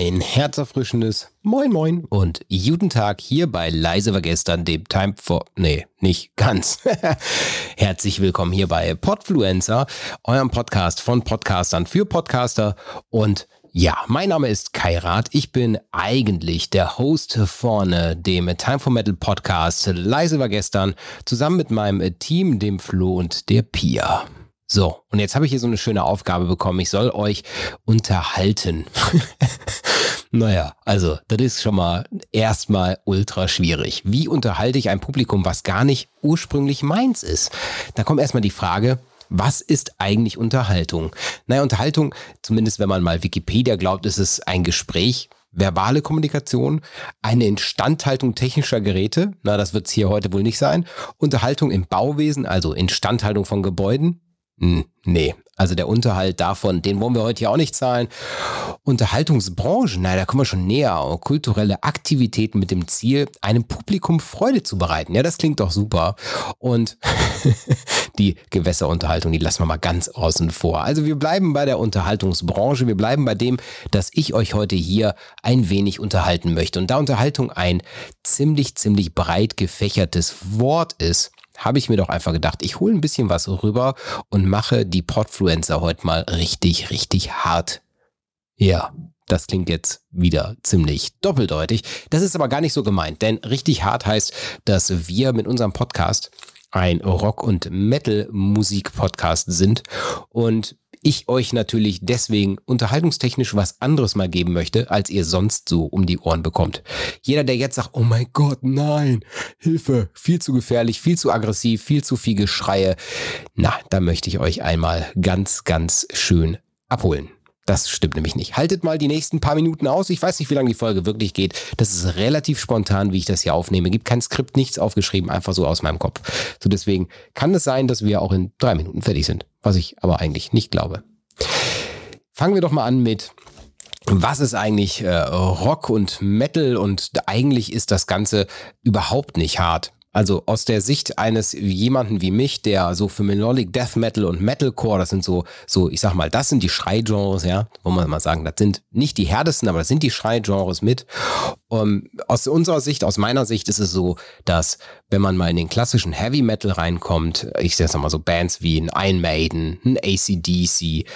Ein herzerfrischendes Moin Moin und guten Tag hier bei Leise war gestern, dem Time for, nee, nicht ganz. Herzlich willkommen hier bei Podfluencer, eurem Podcast von Podcastern für Podcaster und ja, mein Name ist Kairat. Ich bin eigentlich der Host vorne dem Time for Metal Podcast Leise war gestern zusammen mit meinem Team, dem Flo und der Pia. So, und jetzt habe ich hier so eine schöne Aufgabe bekommen. Ich soll euch unterhalten. naja, also das ist schon mal erstmal ultra schwierig. Wie unterhalte ich ein Publikum, was gar nicht ursprünglich meins ist? Da kommt erstmal die Frage, was ist eigentlich Unterhaltung? Naja, Unterhaltung, zumindest wenn man mal Wikipedia glaubt, ist es ein Gespräch, verbale Kommunikation, eine Instandhaltung technischer Geräte, na, das wird es hier heute wohl nicht sein, Unterhaltung im Bauwesen, also Instandhaltung von Gebäuden, nee, also der Unterhalt davon, den wollen wir heute ja auch nicht zahlen. Unterhaltungsbranchen, naja, da kommen wir schon näher. Kulturelle Aktivitäten mit dem Ziel, einem Publikum Freude zu bereiten. Ja, das klingt doch super. Und die Gewässerunterhaltung, die lassen wir mal ganz außen vor. Also wir bleiben bei der Unterhaltungsbranche. Wir bleiben bei dem, dass ich euch heute hier ein wenig unterhalten möchte. Und da Unterhaltung ein ziemlich, ziemlich breit gefächertes Wort ist, habe ich mir doch einfach gedacht, ich hole ein bisschen was rüber und mache die Podfluencer heute mal richtig, richtig hart. Ja, das klingt jetzt wieder ziemlich doppeldeutig. Das ist aber gar nicht so gemeint, denn richtig hart heißt, dass wir mit unserem Podcast ein Rock- und Metal-Musik-Podcast sind und ich euch natürlich deswegen unterhaltungstechnisch was anderes mal geben möchte, als ihr sonst so um die Ohren bekommt. Jeder, der jetzt sagt, oh mein Gott, nein, Hilfe, viel zu gefährlich, viel zu aggressiv, viel zu viel Geschreie, na, da möchte ich euch einmal ganz, ganz schön abholen. Das stimmt nämlich nicht. Haltet mal die nächsten paar Minuten aus. Ich weiß nicht, wie lange die Folge wirklich geht. Das ist relativ spontan, wie ich das hier aufnehme. Gibt kein Skript, nichts aufgeschrieben, einfach so aus meinem Kopf. So deswegen kann es sein, dass wir auch in drei Minuten fertig sind. Was ich aber eigentlich nicht glaube. Fangen wir doch mal an mit was ist eigentlich äh, Rock und Metal und eigentlich ist das Ganze überhaupt nicht hart. Also aus der Sicht eines jemanden wie mich, der so für Melodic Death Metal und Metalcore, das sind so, so, ich sag mal, das sind die Schreigenres, ja, wo man mal sagen, das sind nicht die härtesten, aber das sind die Schreigenres mit. Um, aus unserer Sicht, aus meiner Sicht ist es so, dass wenn man mal in den klassischen Heavy Metal reinkommt, ich sag mal so Bands wie ein Iron Maiden, ein ACDC,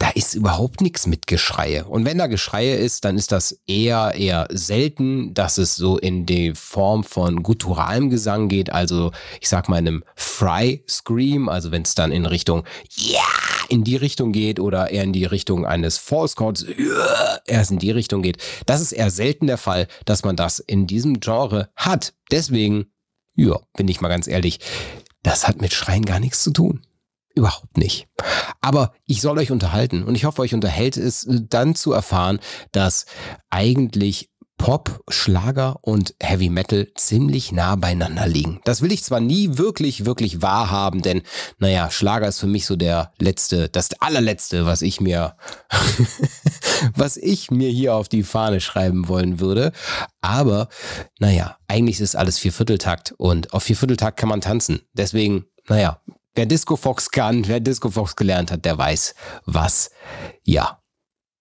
da ist überhaupt nichts mit Geschreie. Und wenn da Geschreie ist, dann ist das eher, eher selten, dass es so in die Form von gutturalem Gesang geht. Also, ich sag mal, einem Fry Scream, also wenn es dann in Richtung, ja, yeah, in die Richtung geht oder eher in die Richtung eines False Chords, yeah, erst in die Richtung geht. Das ist eher selten der Fall, dass man das in diesem Genre hat. Deswegen, ja, bin ich mal ganz ehrlich, das hat mit Schreien gar nichts zu tun. Überhaupt nicht. Aber ich soll euch unterhalten und ich hoffe, euch unterhält es äh, dann zu erfahren, dass eigentlich Pop, Schlager und Heavy Metal ziemlich nah beieinander liegen. Das will ich zwar nie wirklich, wirklich wahrhaben, denn naja, Schlager ist für mich so der letzte, das allerletzte, was ich mir, was ich mir hier auf die Fahne schreiben wollen würde. Aber naja, eigentlich ist alles Viervierteltakt und auf Viervierteltakt kann man tanzen. Deswegen naja, Wer Disco Fox kann, wer Disco Fox gelernt hat, der weiß, was, ja,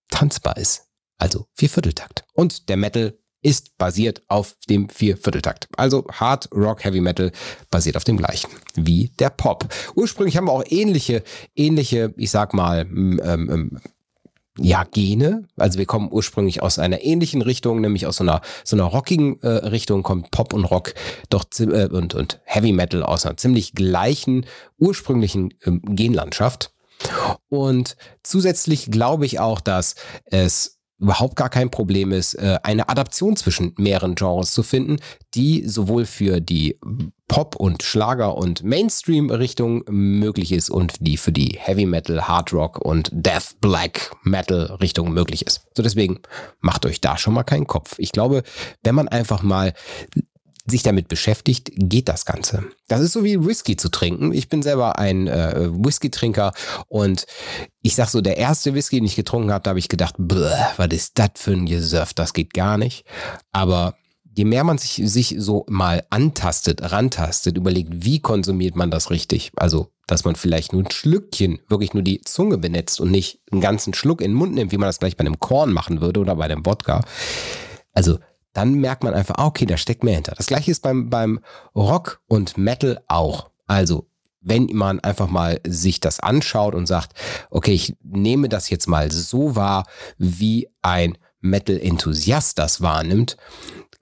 tanzbar ist. Also Viervierteltakt. Und der Metal ist basiert auf dem Viervierteltakt. Also Hard Rock Heavy Metal basiert auf dem gleichen wie der Pop. Ursprünglich haben wir auch ähnliche, ähnliche, ich sag mal, ähm, ähm, ja, Gene. Also wir kommen ursprünglich aus einer ähnlichen Richtung, nämlich aus so einer, so einer rockigen äh, Richtung kommt Pop und Rock doch äh, und, und Heavy Metal aus einer ziemlich gleichen ursprünglichen ähm, Genlandschaft. Und zusätzlich glaube ich auch, dass es überhaupt gar kein Problem ist, äh, eine Adaption zwischen mehreren Genres zu finden, die sowohl für die Pop- und Schlager- und Mainstream-Richtung möglich ist und die für die Heavy Metal, Hard Rock und Death Black Metal-Richtung möglich ist. So deswegen macht euch da schon mal keinen Kopf. Ich glaube, wenn man einfach mal sich damit beschäftigt, geht das Ganze. Das ist so wie Whisky zu trinken. Ich bin selber ein äh, Whisky-Trinker und ich sag so, der erste Whisky, den ich getrunken habe, da habe ich gedacht, was ist das für ein Gesurf, das geht gar nicht. Aber je mehr man sich, sich so mal antastet, rantastet, überlegt, wie konsumiert man das richtig, also dass man vielleicht nur ein Schlückchen, wirklich nur die Zunge benetzt und nicht einen ganzen Schluck in den Mund nimmt, wie man das gleich bei einem Korn machen würde oder bei einem Wodka. Also dann merkt man einfach, ah, okay, da steckt mehr hinter. Das gleiche ist beim, beim Rock und Metal auch. Also, wenn man einfach mal sich das anschaut und sagt, okay, ich nehme das jetzt mal so wahr, wie ein Metal-Enthusiast das wahrnimmt,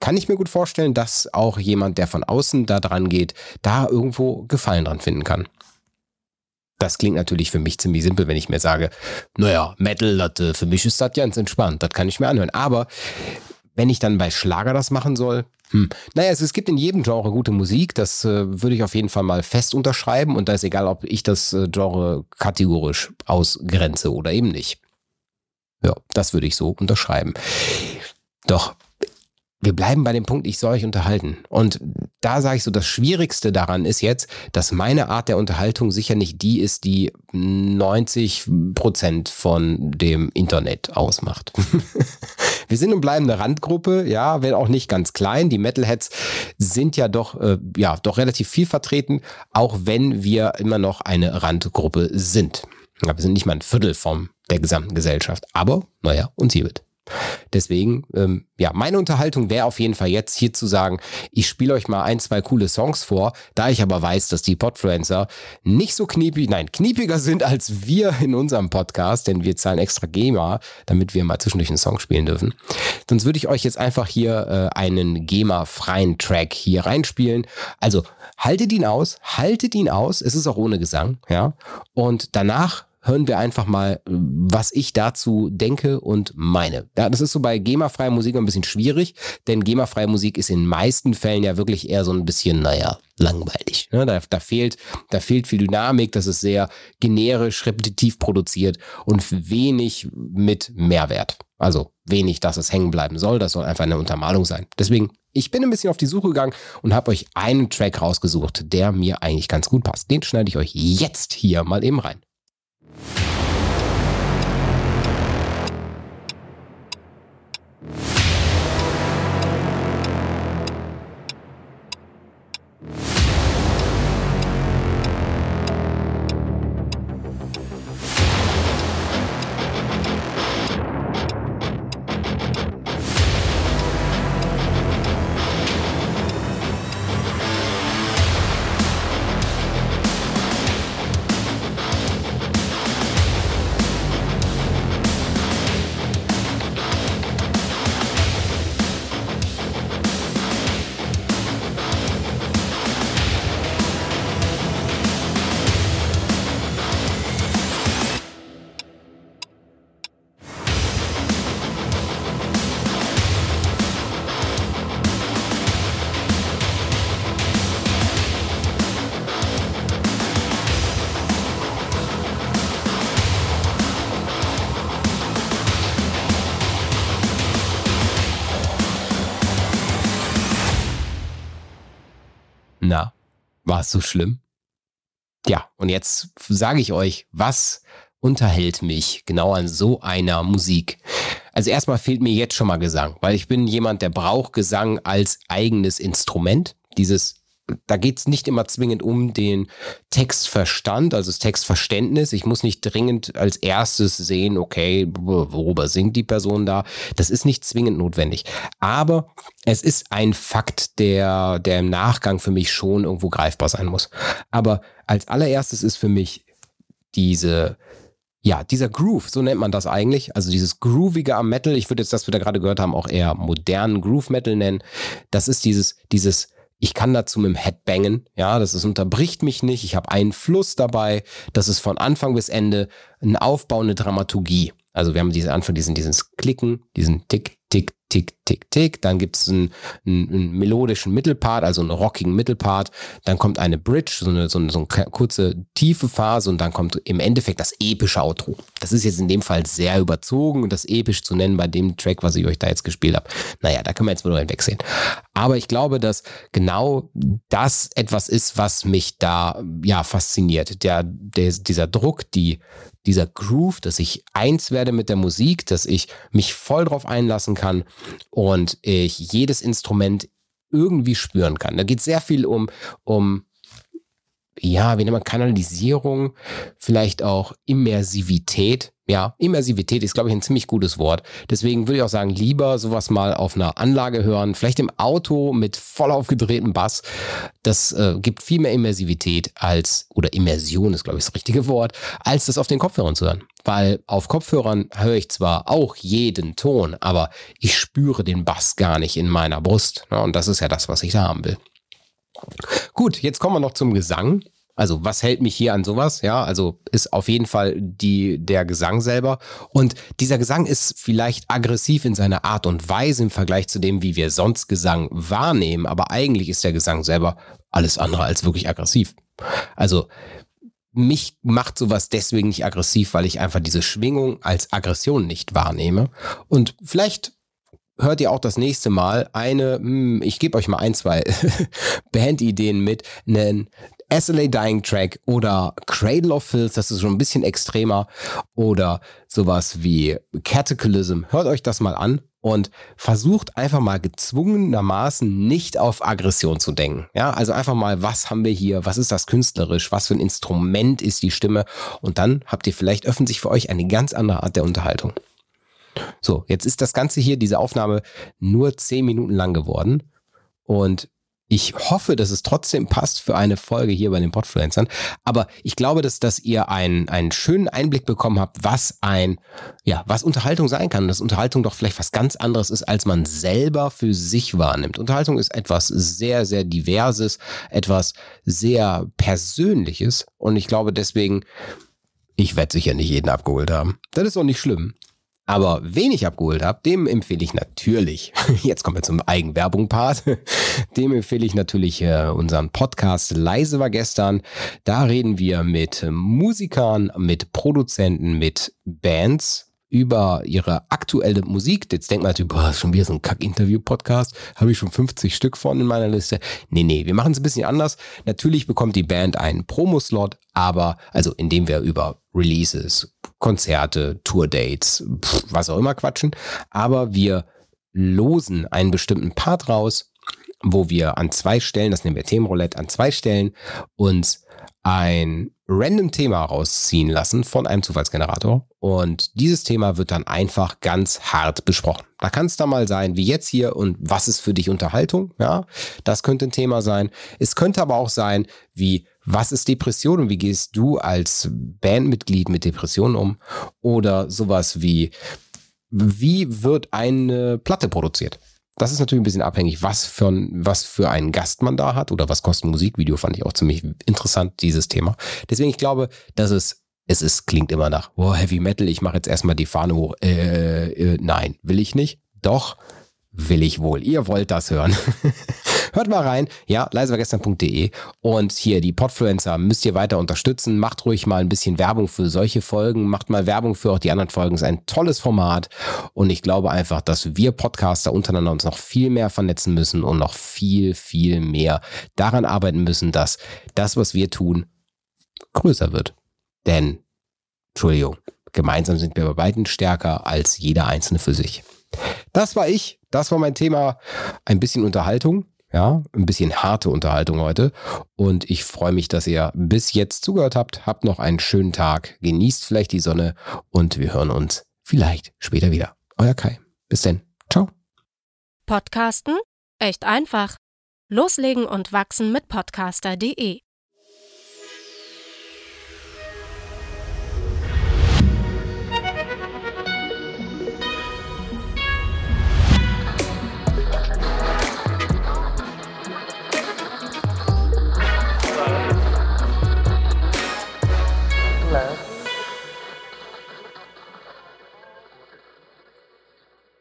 kann ich mir gut vorstellen, dass auch jemand, der von außen da dran geht, da irgendwo Gefallen dran finden kann. Das klingt natürlich für mich ziemlich simpel, wenn ich mir sage, naja, Metal, das, äh, für mich ist das ganz entspannt, das kann ich mir anhören. Aber wenn ich dann bei Schlager das machen soll, hm. Naja, es, es gibt in jedem Genre gute Musik, das äh, würde ich auf jeden Fall mal fest unterschreiben und da ist egal, ob ich das äh, Genre kategorisch ausgrenze oder eben nicht. Ja, das würde ich so unterschreiben. Doch wir bleiben bei dem Punkt, ich soll euch unterhalten. Und da sage ich so, das Schwierigste daran ist jetzt, dass meine Art der Unterhaltung sicher nicht die ist, die 90 Prozent von dem Internet ausmacht. wir sind und bleiben eine Randgruppe, ja, wenn auch nicht ganz klein. Die Metalheads sind ja doch, äh, ja, doch relativ viel vertreten, auch wenn wir immer noch eine Randgruppe sind. Ja, wir sind nicht mal ein Viertel vom der gesamten Gesellschaft. Aber, naja, uns hier wird. Deswegen, ähm, ja, meine Unterhaltung wäre auf jeden Fall jetzt hier zu sagen, ich spiele euch mal ein, zwei coole Songs vor, da ich aber weiß, dass die Podfluencer nicht so kniepig, nein, kniepiger sind als wir in unserem Podcast, denn wir zahlen extra GEMA, damit wir mal zwischendurch einen Song spielen dürfen. Sonst würde ich euch jetzt einfach hier äh, einen GEMA-freien Track hier reinspielen. Also haltet ihn aus, haltet ihn aus, es ist auch ohne Gesang, ja, und danach hören wir einfach mal, was ich dazu denke und meine. Das ist so bei GEMA-freier Musik ein bisschen schwierig, denn GEMA-freie Musik ist in meisten Fällen ja wirklich eher so ein bisschen, naja, langweilig. Ne? Da, da, fehlt, da fehlt viel Dynamik, das ist sehr generisch, repetitiv produziert und wenig mit Mehrwert. Also wenig, dass es hängen bleiben soll, das soll einfach eine Untermalung sein. Deswegen, ich bin ein bisschen auf die Suche gegangen und habe euch einen Track rausgesucht, der mir eigentlich ganz gut passt. Den schneide ich euch jetzt hier mal eben rein. War es so schlimm? Ja, und jetzt sage ich euch, was unterhält mich genau an so einer Musik? Also erstmal fehlt mir jetzt schon mal Gesang, weil ich bin jemand, der braucht Gesang als eigenes Instrument. Dieses da geht es nicht immer zwingend um den Textverstand, also das Textverständnis. Ich muss nicht dringend als erstes sehen, okay, worüber singt die Person da. Das ist nicht zwingend notwendig. Aber es ist ein Fakt, der, der im Nachgang für mich schon irgendwo greifbar sein muss. Aber als allererstes ist für mich diese ja, dieser Groove, so nennt man das eigentlich, also dieses Groovige am Metal, ich würde jetzt, das wir da gerade gehört haben, auch eher modernen Groove Metal nennen. Das ist dieses, dieses, ich kann dazu mit dem Head bangen, ja, das ist, unterbricht mich nicht, ich habe einen Fluss dabei, das ist von Anfang bis Ende ein Aufbau, eine Dramaturgie. Also wir haben diese Anfang, diesen, dieses Klicken, diesen Tick, Tick, Tick, Tick. Dann gibt es einen, einen, einen, melodischen Mittelpart, also einen rockigen Mittelpart. Dann kommt eine Bridge, so eine, so eine, so eine kurze, tiefe Phase und dann kommt im Endeffekt das epische Outro. Das ist jetzt in dem Fall sehr überzogen und das episch zu nennen bei dem Track, was ich euch da jetzt gespielt habe. Naja, da können wir jetzt mal hinwegsehen. Aber ich glaube, dass genau das etwas ist, was mich da ja fasziniert. Der, der, dieser Druck, die, dieser Groove, dass ich eins werde mit der Musik, dass ich mich voll drauf einlassen kann und ich jedes Instrument irgendwie spüren kann. Da geht sehr viel um, um ja, wie nennt man Kanalisierung, vielleicht auch Immersivität. Ja, Immersivität ist, glaube ich, ein ziemlich gutes Wort. Deswegen würde ich auch sagen, lieber sowas mal auf einer Anlage hören, vielleicht im Auto mit voll aufgedrehtem Bass. Das äh, gibt viel mehr Immersivität als, oder Immersion ist, glaube ich, das richtige Wort, als das auf den Kopfhörern zu hören. Weil auf Kopfhörern höre ich zwar auch jeden Ton, aber ich spüre den Bass gar nicht in meiner Brust. Ja, und das ist ja das, was ich da haben will. Gut, jetzt kommen wir noch zum Gesang. Also, was hält mich hier an sowas? Ja, also ist auf jeden Fall die, der Gesang selber. Und dieser Gesang ist vielleicht aggressiv in seiner Art und Weise im Vergleich zu dem, wie wir sonst Gesang wahrnehmen. Aber eigentlich ist der Gesang selber alles andere als wirklich aggressiv. Also, mich macht sowas deswegen nicht aggressiv, weil ich einfach diese Schwingung als Aggression nicht wahrnehme. Und vielleicht hört ihr auch das nächste Mal eine, hm, ich gebe euch mal ein, zwei Bandideen mit, einen SLA Dying Track oder Cradle of Filth, das ist schon ein bisschen extremer oder sowas wie Cataclysm. Hört euch das mal an und versucht einfach mal gezwungenermaßen nicht auf Aggression zu denken. Ja, also einfach mal, was haben wir hier? Was ist das künstlerisch? Was für ein Instrument ist die Stimme? Und dann habt ihr vielleicht öffnet sich für euch eine ganz andere Art der Unterhaltung. So, jetzt ist das Ganze hier, diese Aufnahme, nur zehn Minuten lang geworden. Und ich hoffe, dass es trotzdem passt für eine Folge hier bei den Podfluencern. Aber ich glaube, dass, dass ihr einen, einen schönen Einblick bekommen habt, was ein, ja, was Unterhaltung sein kann. Und dass Unterhaltung doch vielleicht was ganz anderes ist, als man selber für sich wahrnimmt. Unterhaltung ist etwas sehr, sehr diverses, etwas sehr Persönliches. Und ich glaube deswegen, ich werde sicher nicht jeden abgeholt haben. Das ist auch nicht schlimm. Aber wen ich abgeholt habe, dem empfehle ich natürlich, jetzt kommen wir zum Eigenwerbung-Part, dem empfehle ich natürlich äh, unseren Podcast Leise war gestern. Da reden wir mit Musikern, mit Produzenten, mit Bands, über ihre aktuelle Musik. Jetzt denkt man natürlich, boah, schon wieder so ein Kack-Interview-Podcast. Habe ich schon 50 Stück von in meiner Liste. Nee, nee, wir machen es ein bisschen anders. Natürlich bekommt die Band einen Promo-Slot, aber, also indem wir über Releases, Konzerte, Tourdates, was auch immer quatschen. Aber wir losen einen bestimmten Part raus, wo wir an zwei Stellen, das nennen wir Themenroulette, an zwei Stellen uns ein random Thema rausziehen lassen von einem Zufallsgenerator und dieses Thema wird dann einfach ganz hart besprochen. Da kann es da mal sein, wie jetzt hier und was ist für dich Unterhaltung? Ja, das könnte ein Thema sein. Es könnte aber auch sein, wie was ist Depression und wie gehst du als Bandmitglied mit Depressionen um? Oder sowas wie, wie wird eine Platte produziert? Das ist natürlich ein bisschen abhängig, was für, was für einen Gast man da hat oder was kostet ein Musikvideo, fand ich auch ziemlich interessant, dieses Thema. Deswegen, ich glaube, dass es, es ist, klingt immer nach, oh, Heavy Metal, ich mache jetzt erstmal die Fahne hoch. Äh, äh, nein, will ich nicht. Doch, will ich wohl. Ihr wollt das hören. Hört mal rein, ja, leisevergestern.de und hier die Podfluencer müsst ihr weiter unterstützen. Macht ruhig mal ein bisschen Werbung für solche Folgen, macht mal Werbung für auch die anderen Folgen. Ist ein tolles Format und ich glaube einfach, dass wir Podcaster untereinander uns noch viel mehr vernetzen müssen und noch viel, viel mehr daran arbeiten müssen, dass das, was wir tun, größer wird. Denn, Entschuldigung, gemeinsam sind wir bei beiden stärker als jeder Einzelne für sich. Das war ich. Das war mein Thema. Ein bisschen Unterhaltung. Ja, ein bisschen harte Unterhaltung heute. Und ich freue mich, dass ihr bis jetzt zugehört habt. Habt noch einen schönen Tag. Genießt vielleicht die Sonne und wir hören uns vielleicht später wieder. Euer Kai. Bis denn. Ciao. Podcasten? Echt einfach. Loslegen und wachsen mit podcaster.de